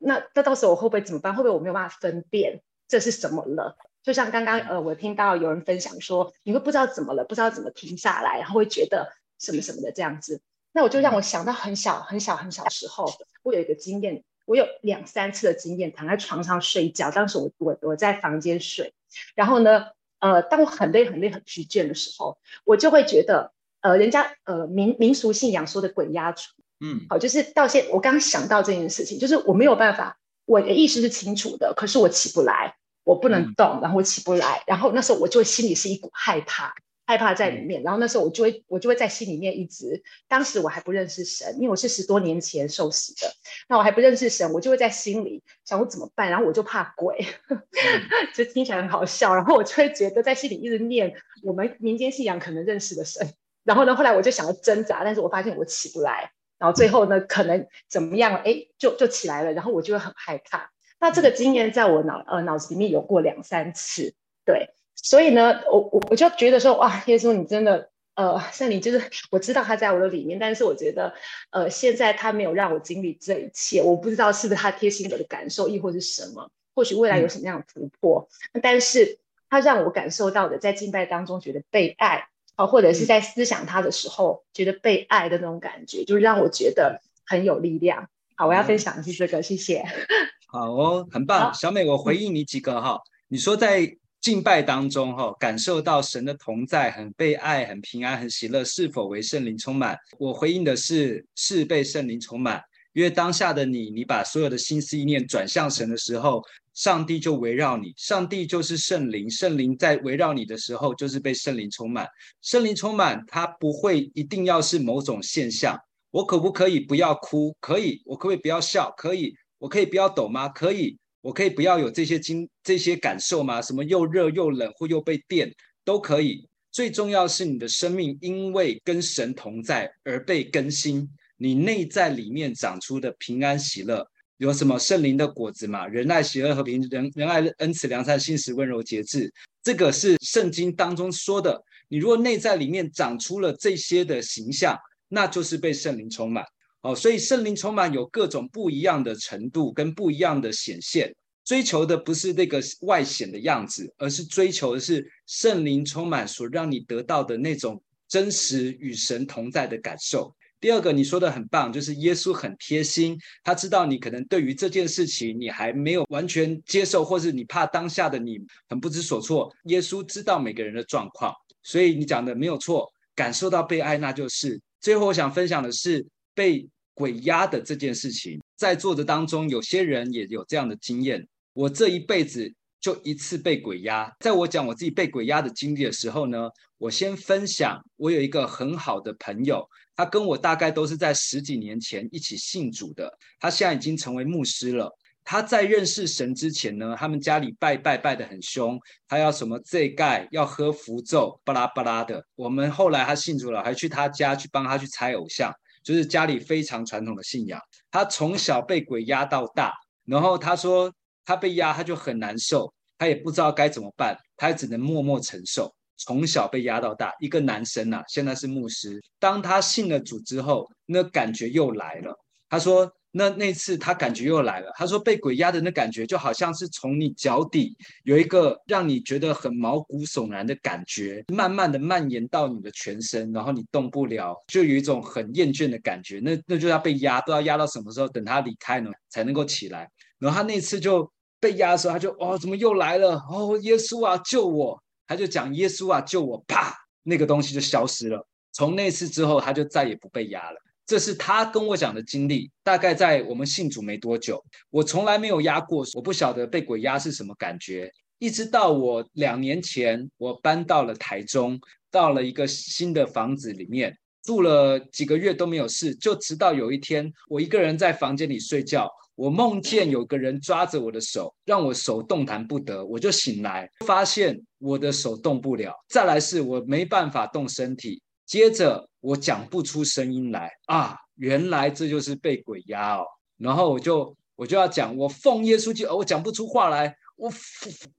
那那到时候我会不会怎么办？会不会我没有办法分辨这是什么了？就像刚刚呃，我听到有人分享说，你会不知道怎么了，不知道怎么停下来，然后会觉得什么什么的这样子。那我就让我想到很小很小很小时候，我有一个经验。我有两三次的经验，躺在床上睡觉。当时我我我在房间睡，然后呢，呃，当我很累很累很疲倦的时候，我就会觉得，呃，人家呃民民俗信仰说的鬼压床，嗯，好，就是到现我刚刚想到这件事情，就是我没有办法，我的意识是清楚的，可是我起不来，我不能动，然后我起不来，然后那时候我就心里是一股害怕。害怕在里面，然后那时候我就会，我就会在心里面一直。当时我还不认识神，因为我是十多年前受洗的，那我还不认识神，我就会在心里想我怎么办，然后我就怕鬼，嗯、就听起来很好笑，然后我就会觉得在心里一直念我们民间信仰可能认识的神，然后呢，后来我就想要挣扎，但是我发现我起不来，然后最后呢，可能怎么样，哎，就就起来了，然后我就会很害怕。那这个经验在我脑呃脑子里面有过两三次，对。所以呢，我我我就觉得说，哇，耶稣你真的，呃，圣灵就是我知道他在我的里面，但是我觉得，呃，现在他没有让我经历这一切，我不知道是不是他贴心我的感受，亦或是什么，或许未来有什么样的突破，嗯、但是他让我感受到的，在敬拜当中觉得被爱，啊，或者是在思想他的时候、嗯、觉得被爱的那种感觉，就是让我觉得很有力量。好，我要分享的是这个，嗯、谢谢。好哦，很棒，小美，我回应你几个哈，嗯、你说在。敬拜当中，哈，感受到神的同在，很被爱，很平安，很喜乐，是否为圣灵充满？我回应的是，是被圣灵充满。因为当下的你，你把所有的心思意念转向神的时候，上帝就围绕你，上帝就是圣灵，圣灵在围绕你的时候，就是被圣灵充满。圣灵充满，它不会一定要是某种现象。我可不可以不要哭？可以。我可不可以不要笑？可以。我可以不要抖吗？可以。我可以不要有这些经这些感受吗？什么又热又冷或又被电都可以。最重要是你的生命因为跟神同在而被更新，你内在里面长出的平安喜乐，有什么圣灵的果子嘛？仁爱、喜乐、和平、仁仁爱、恩慈、良善、信实、温柔、节制，这个是圣经当中说的。你如果内在里面长出了这些的形象，那就是被圣灵充满。哦，所以圣灵充满有各种不一样的程度跟不一样的显现，追求的不是那个外显的样子，而是追求的是圣灵充满所让你得到的那种真实与神同在的感受。第二个，你说的很棒，就是耶稣很贴心，他知道你可能对于这件事情你还没有完全接受，或是你怕当下的你很不知所措。耶稣知道每个人的状况，所以你讲的没有错，感受到被爱，那就是。最后，我想分享的是被鬼压的这件事情，在座的当中，有些人也有这样的经验。我这一辈子就一次被鬼压。在我讲我自己被鬼压的经历的时候呢，我先分享，我有一个很好的朋友，他跟我大概都是在十几年前一起信主的，他现在已经成为牧师了。他在认识神之前呢，他们家里拜拜拜得很凶，他要什么祭盖，要喝符咒，巴拉巴拉的。我们后来他信主了，还去他家去帮他去拆偶像，就是家里非常传统的信仰。他从小被鬼压到大，然后他说他被压他就很难受，他也不知道该怎么办，他也只能默默承受。从小被压到大，一个男生啊，现在是牧师。当他信了主之后，那感觉又来了。他说。那那次他感觉又来了，他说被鬼压的那感觉就好像是从你脚底有一个让你觉得很毛骨悚然的感觉，慢慢的蔓延到你的全身，然后你动不了，就有一种很厌倦的感觉。那那就要被压，不知道压到什么时候，等他离开呢才能够起来。然后他那次就被压的时候，他就哦，怎么又来了？哦，耶稣啊，救我！他就讲耶稣啊，救我！啪，那个东西就消失了。从那次之后，他就再也不被压了。这是他跟我讲的经历，大概在我们信主没多久，我从来没有压过，我不晓得被鬼压是什么感觉。一直到我两年前，我搬到了台中，到了一个新的房子里面，住了几个月都没有事，就直到有一天，我一个人在房间里睡觉，我梦见有个人抓着我的手，让我手动弹不得，我就醒来，发现我的手动不了，再来是我没办法动身体。接着我讲不出声音来啊，原来这就是被鬼压哦。然后我就我就要讲，我奉耶稣基督，我讲不出话来，我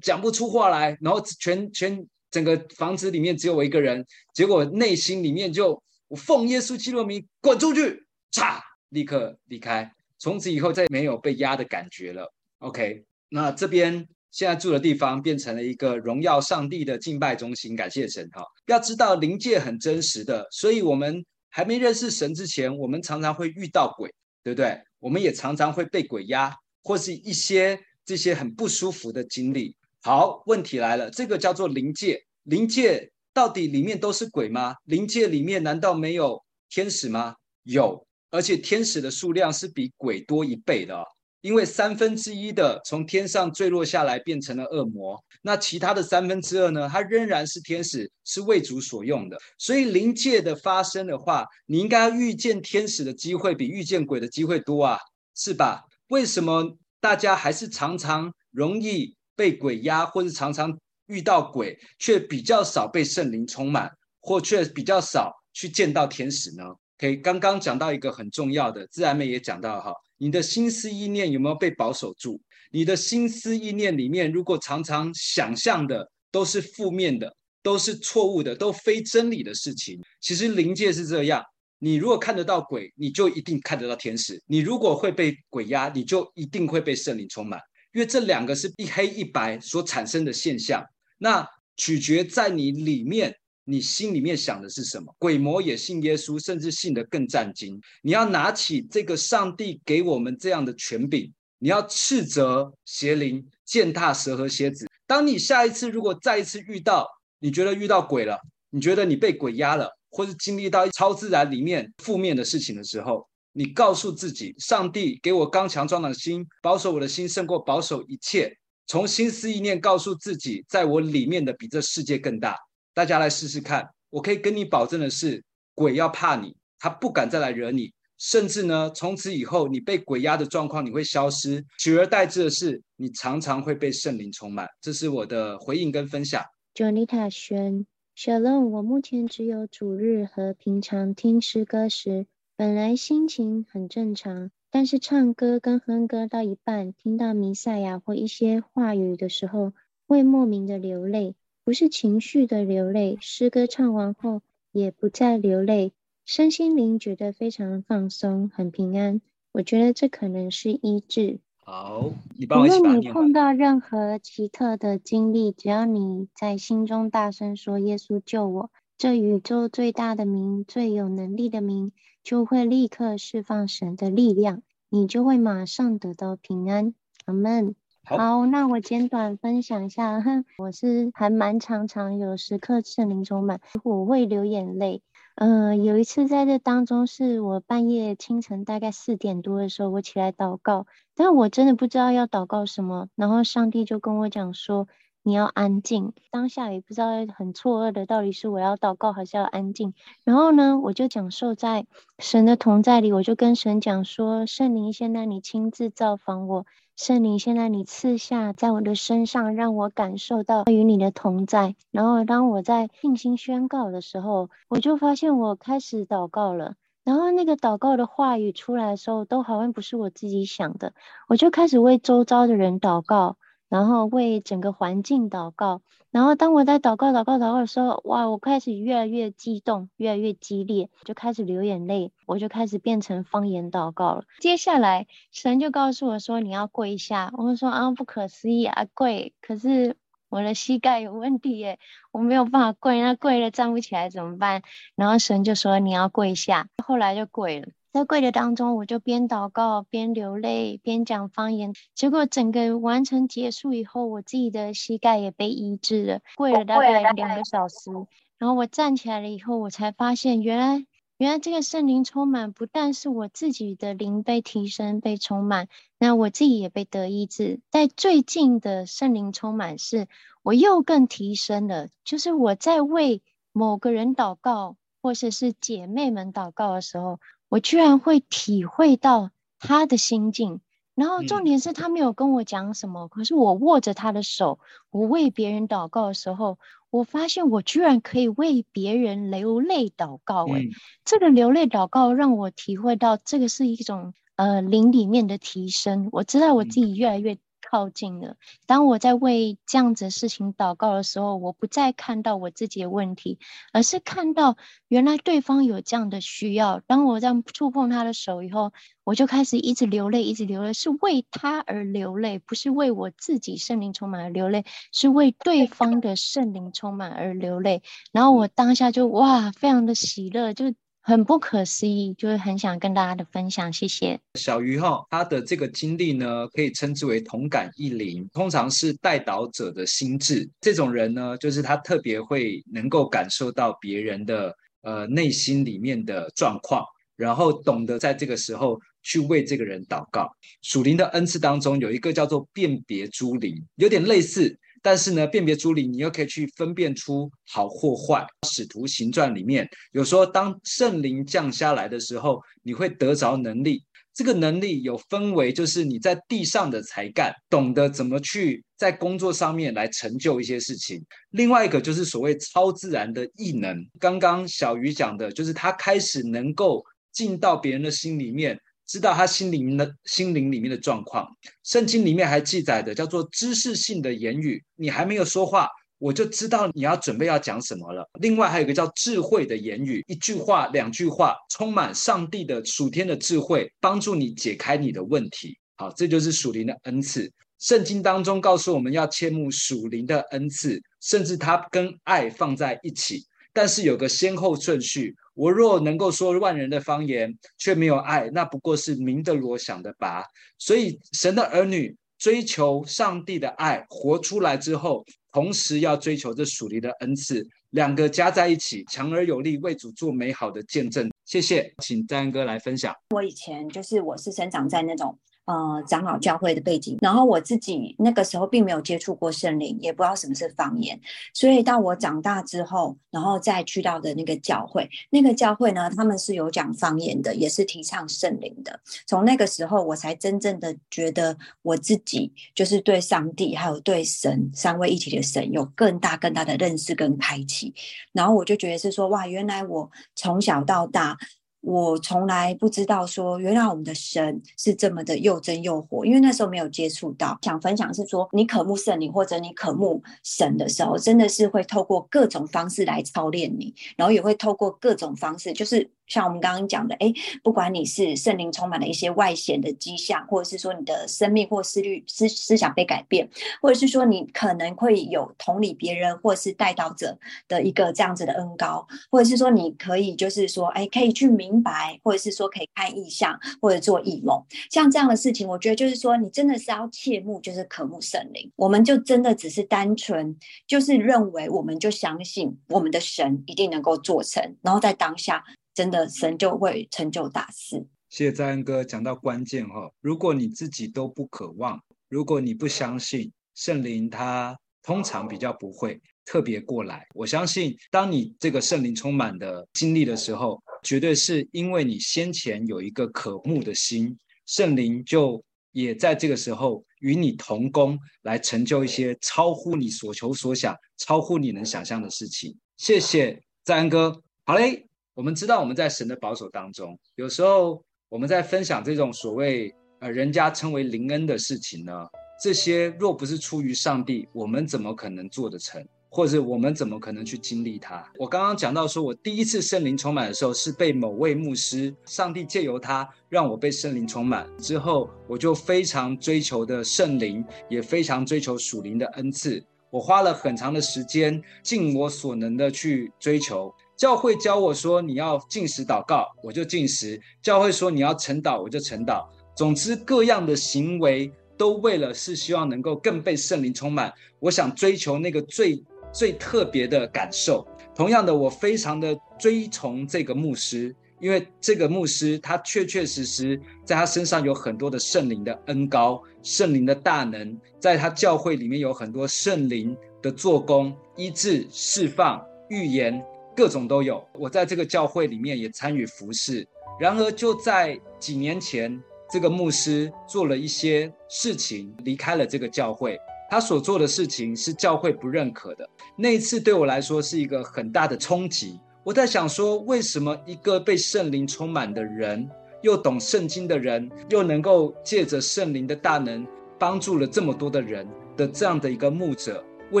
讲不出话来。然后全全整个房子里面只有我一个人，结果内心里面就我奉耶稣基督名滚出去，嚓，立刻离开。从此以后再也没有被压的感觉了。OK，那这边。现在住的地方变成了一个荣耀上帝的敬拜中心，感谢神哈！要知道灵界很真实的，所以我们还没认识神之前，我们常常会遇到鬼，对不对？我们也常常会被鬼压，或是一些这些很不舒服的经历。好，问题来了，这个叫做灵界，灵界到底里面都是鬼吗？灵界里面难道没有天使吗？有，而且天使的数量是比鬼多一倍的哦。因为三分之一的从天上坠落下来变成了恶魔，那其他的三分之二呢？它仍然是天使，是为主所用的。所以灵界的发生的话，你应该遇见天使的机会比遇见鬼的机会多啊，是吧？为什么大家还是常常容易被鬼压，或是常常遇到鬼，却比较少被圣灵充满，或却比较少去见到天使呢？OK，刚刚讲到一个很重要的，自然妹也讲到哈。你的心思意念有没有被保守住？你的心思意念里面，如果常常想象的都是负面的，都是错误的，都非真理的事情，其实灵界是这样。你如果看得到鬼，你就一定看得到天使；你如果会被鬼压，你就一定会被圣灵充满。因为这两个是一黑一白所产生的现象，那取决在你里面。你心里面想的是什么？鬼魔也信耶稣，甚至信得更战惊。你要拿起这个上帝给我们这样的权柄，你要斥责邪灵，践踏蛇和蝎子。当你下一次如果再一次遇到，你觉得遇到鬼了，你觉得你被鬼压了，或是经历到超自然里面负面的事情的时候，你告诉自己：上帝给我刚强壮的心，保守我的心胜过保守一切。从心思意念告诉自己，在我里面的比这世界更大。大家来试试看，我可以跟你保证的是，鬼要怕你，他不敢再来惹你，甚至呢，从此以后你被鬼压的状况你会消失，取而代之的是，你常常会被圣灵充满。这是我的回应跟分享。Jonita 轩，Shalom，我目前只有主日和平常听诗歌时，本来心情很正常，但是唱歌跟哼歌到一半，听到弥赛亚或一些话语的时候，会莫名的流泪。不是情绪的流泪，诗歌唱完后也不再流泪，身心灵觉得非常放松，很平安。我觉得这可能是医治。好，你帮我一起把它念完。无论你碰到任何奇特的经历，只要你在心中大声说“耶稣救我”，这宇宙最大的名、最有能力的名，就会立刻释放神的力量，你就会马上得到平安。阿门。好，那我简短分享一下，哼，我是还蛮常常有时刻圣灵充满，我会流眼泪。嗯、呃，有一次在这当中，是我半夜清晨大概四点多的时候，我起来祷告，但我真的不知道要祷告什么，然后上帝就跟我讲说，你要安静。当下也不知道很错愕的，到底是我要祷告还是要安静。然后呢，我就讲受在神的同在里，我就跟神讲说，圣灵，现在你亲自造访我。圣灵，现在你赐下在我的身上，让我感受到与你的同在。然后当我在信心宣告的时候，我就发现我开始祷告了。然后那个祷告的话语出来的时候，都好像不是我自己想的，我就开始为周遭的人祷告。然后为整个环境祷告，然后当我在祷告、祷告、祷告的时候，哇，我开始越来越激动，越来越激烈，就开始流眼泪，我就开始变成方言祷告了。接下来，神就告诉我说：“你要跪下。”我说：“啊，不可思议啊，跪！可是我的膝盖有问题耶，我没有办法跪，那跪了站不起来怎么办？”然后神就说：“你要跪下。”后来就跪了。在跪的当中，我就边祷告边流泪，边讲方言。结果整个完成结束以后，我自己的膝盖也被医治了。跪了大概两个小时，然后我站起来了以后，我才发现原来原来这个圣灵充满，不但是我自己的灵被提升、被充满，那我自己也被得医治。在最近的圣灵充满是，我又更提升了，就是我在为某个人祷告，或者是姐妹们祷告的时候。我居然会体会到他的心境，然后重点是他没有跟我讲什么，嗯、可是我握着他的手，我为别人祷告的时候，我发现我居然可以为别人流泪祷告。哎、嗯，这个流泪祷告让我体会到这个是一种呃灵里面的提升，我知道我自己越来越。靠近了。当我在为这样子的事情祷告的时候，我不再看到我自己的问题，而是看到原来对方有这样的需要。当我这样触碰他的手以后，我就开始一直流泪，一直流泪，是为他而流泪，不是为我自己圣灵充满而流泪，是为对方的圣灵充满而流泪。然后我当下就哇，非常的喜乐，就。很不可思议，就是很想跟大家的分享，谢谢小鱼哈，他的这个经历呢，可以称之为同感异灵，通常是代祷者的心智。这种人呢，就是他特别会能够感受到别人的呃内心里面的状况，然后懂得在这个时候去为这个人祷告。属灵的恩赐当中有一个叫做辨别诸灵，有点类似。但是呢，辨别诸灵，你又可以去分辨出好或坏。使徒行传里面有说，当圣灵降下来的时候，你会得着能力。这个能力有分为，就是你在地上的才干，懂得怎么去在工作上面来成就一些事情。另外一个就是所谓超自然的异能。刚刚小鱼讲的，就是他开始能够进到别人的心里面。知道他心灵的心灵里面的状况，圣经里面还记载的叫做知识性的言语，你还没有说话，我就知道你要准备要讲什么了。另外还有一个叫智慧的言语，一句话、两句话，充满上帝的属天的智慧，帮助你解开你的问题。好，这就是属灵的恩赐。圣经当中告诉我们要切慕属灵的恩赐，甚至它跟爱放在一起，但是有个先后顺序。我若能够说万人的方言，却没有爱，那不过是鸣的锣响的鈸。所以，神的儿女追求上帝的爱，活出来之后，同时要追求这属灵的恩赐，两个加在一起，强而有力，为主做美好的见证。谢谢，请詹恩哥来分享。我以前就是我是生长在那种。呃，长老教会的背景，然后我自己那个时候并没有接触过圣灵，也不知道什么是方言，所以到我长大之后，然后再去到的那个教会，那个教会呢，他们是有讲方言的，也是提倡圣灵的。从那个时候，我才真正的觉得我自己就是对上帝还有对神三位一体的神有更大更大的认识跟开启，然后我就觉得是说，哇，原来我从小到大。我从来不知道说，原来我们的神是这么的又真又活，因为那时候没有接触到。想分享是说，你渴慕圣灵或者你渴慕神的时候，真的是会透过各种方式来操练你，然后也会透过各种方式，就是像我们刚刚讲的，哎，不管你是圣灵充满了一些外显的迹象，或者是说你的生命或思虑思思想被改变，或者是说你可能会有同理别人，或者是代祷者的一个这样子的恩膏，或者是说你可以就是说，哎，可以去明白，或者是说可以看异象，或者做异梦，像这样的事情，我觉得就是说你真的是要切慕，就是渴慕圣灵，我们就真的只是单纯就是认为，我们就相信我们的神一定能够做成，然后在当下。真的，神就会成就大事。谢谢在恩哥讲到关键哈，如果你自己都不渴望，如果你不相信圣灵，他通常比较不会特别过来。我相信，当你这个圣灵充满的经历的时候，绝对是因为你先前有一个渴慕的心，圣灵就也在这个时候与你同工，来成就一些超乎你所求所想、超乎你能想象的事情。谢谢在恩哥，好嘞。我们知道我们在神的保守当中，有时候我们在分享这种所谓呃人家称为灵恩的事情呢，这些若不是出于上帝，我们怎么可能做得成？或者我们怎么可能去经历它？我刚刚讲到说，我第一次圣灵充满的时候，是被某位牧师，上帝借由他让我被圣灵充满之后，我就非常追求的圣灵，也非常追求属灵的恩赐。我花了很长的时间，尽我所能的去追求。教会教我说，你要进食祷告，我就进食；教会说你要晨祷，我就晨祷。总之，各样的行为都为了是希望能够更被圣灵充满。我想追求那个最最特别的感受。同样的，我非常的追崇这个牧师，因为这个牧师他确确实实在他身上有很多的圣灵的恩膏、圣灵的大能，在他教会里面有很多圣灵的做工、医治、释放、预言。各种都有，我在这个教会里面也参与服侍。然而，就在几年前，这个牧师做了一些事情，离开了这个教会。他所做的事情是教会不认可的。那一次对我来说是一个很大的冲击。我在想说，为什么一个被圣灵充满的人，又懂圣经的人，又能够借着圣灵的大能帮助了这么多的人的这样的一个牧者？为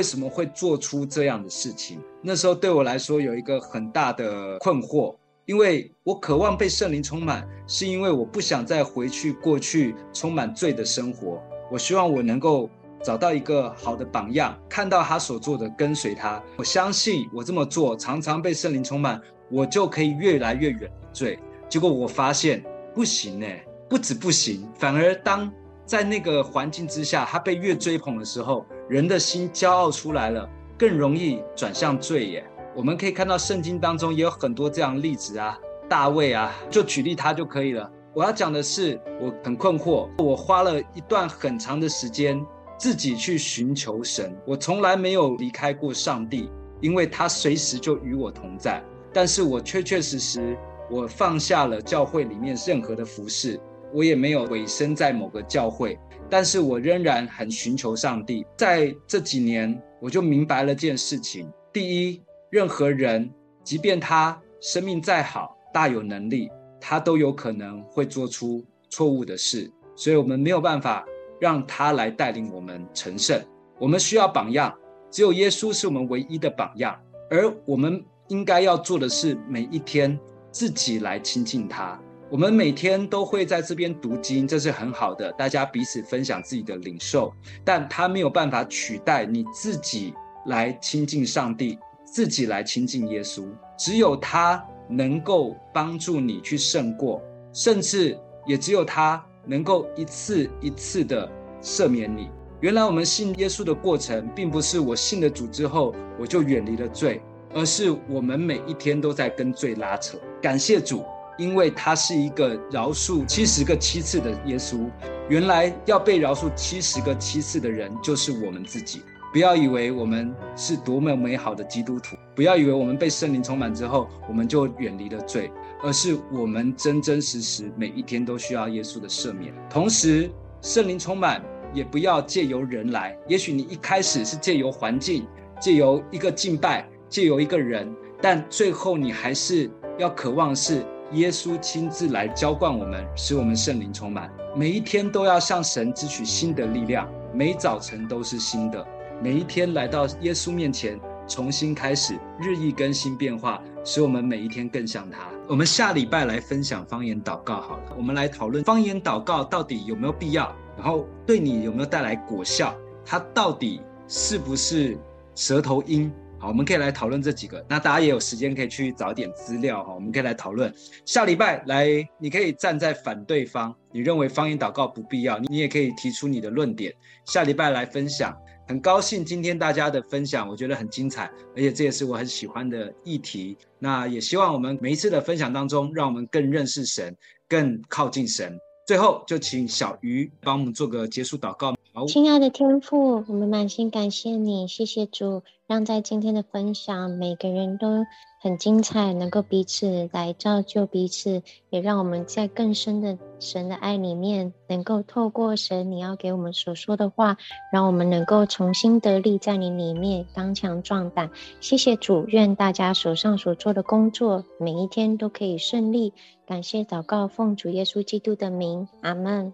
什么会做出这样的事情？那时候对我来说有一个很大的困惑，因为我渴望被圣灵充满，是因为我不想再回去过去充满罪的生活。我希望我能够找到一个好的榜样，看到他所做的，跟随他。我相信我这么做，常常被圣灵充满，我就可以越来越远离罪。结果我发现不行呢，不止不行，反而当在那个环境之下，他被越追捧的时候。人的心骄傲出来了，更容易转向罪耶。我们可以看到圣经当中也有很多这样例子啊，大卫啊，就举例他就可以了。我要讲的是，我很困惑，我花了一段很长的时间自己去寻求神，我从来没有离开过上帝，因为他随时就与我同在。但是我确确实实，我放下了教会里面任何的服饰，我也没有委身在某个教会。但是我仍然很寻求上帝。在这几年，我就明白了件事情：第一，任何人，即便他生命再好、大有能力，他都有可能会做出错误的事。所以，我们没有办法让他来带领我们成圣。我们需要榜样，只有耶稣是我们唯一的榜样。而我们应该要做的是，每一天自己来亲近他。我们每天都会在这边读经，这是很好的，大家彼此分享自己的领受，但他没有办法取代你自己来亲近上帝，自己来亲近耶稣。只有他能够帮助你去胜过，甚至也只有他能够一次一次的赦免你。原来我们信耶稣的过程，并不是我信了主之后我就远离了罪，而是我们每一天都在跟罪拉扯。感谢主。因为他是一个饶恕七十个七次的耶稣，原来要被饶恕七十个七次的人就是我们自己。不要以为我们是多么美好的基督徒，不要以为我们被圣灵充满之后，我们就远离了罪，而是我们真真实实每一天都需要耶稣的赦免。同时，圣灵充满也不要借由人来，也许你一开始是借由环境，借由一个敬拜，借由一个人，但最后你还是要渴望是。耶稣亲自来浇灌我们，使我们圣灵充满。每一天都要向神支取新的力量，每早晨都是新的。每一天来到耶稣面前，重新开始，日益更新变化，使我们每一天更像他。我们下礼拜来分享方言祷告好了，我们来讨论方言祷告到底有没有必要，然后对你有没有带来果效，它到底是不是舌头音？好，我们可以来讨论这几个。那大家也有时间可以去找点资料哈，我们可以来讨论。下礼拜来，你可以站在反对方，你认为方言祷告不必要，你也可以提出你的论点。下礼拜来分享。很高兴今天大家的分享，我觉得很精彩，而且这也是我很喜欢的议题。那也希望我们每一次的分享当中，让我们更认识神，更靠近神。最后，就请小鱼帮我们做个结束祷告。亲爱的天父，我们满心感谢你，谢谢主，让在今天的分享，每个人都。很精彩，能够彼此来造就彼此，也让我们在更深的神的爱里面，能够透过神你要给我们所说的话，让我们能够重新得力，在你里面刚强壮胆。谢谢主，愿大家手上所做的工作，每一天都可以顺利。感谢祷告，奉主耶稣基督的名，阿门。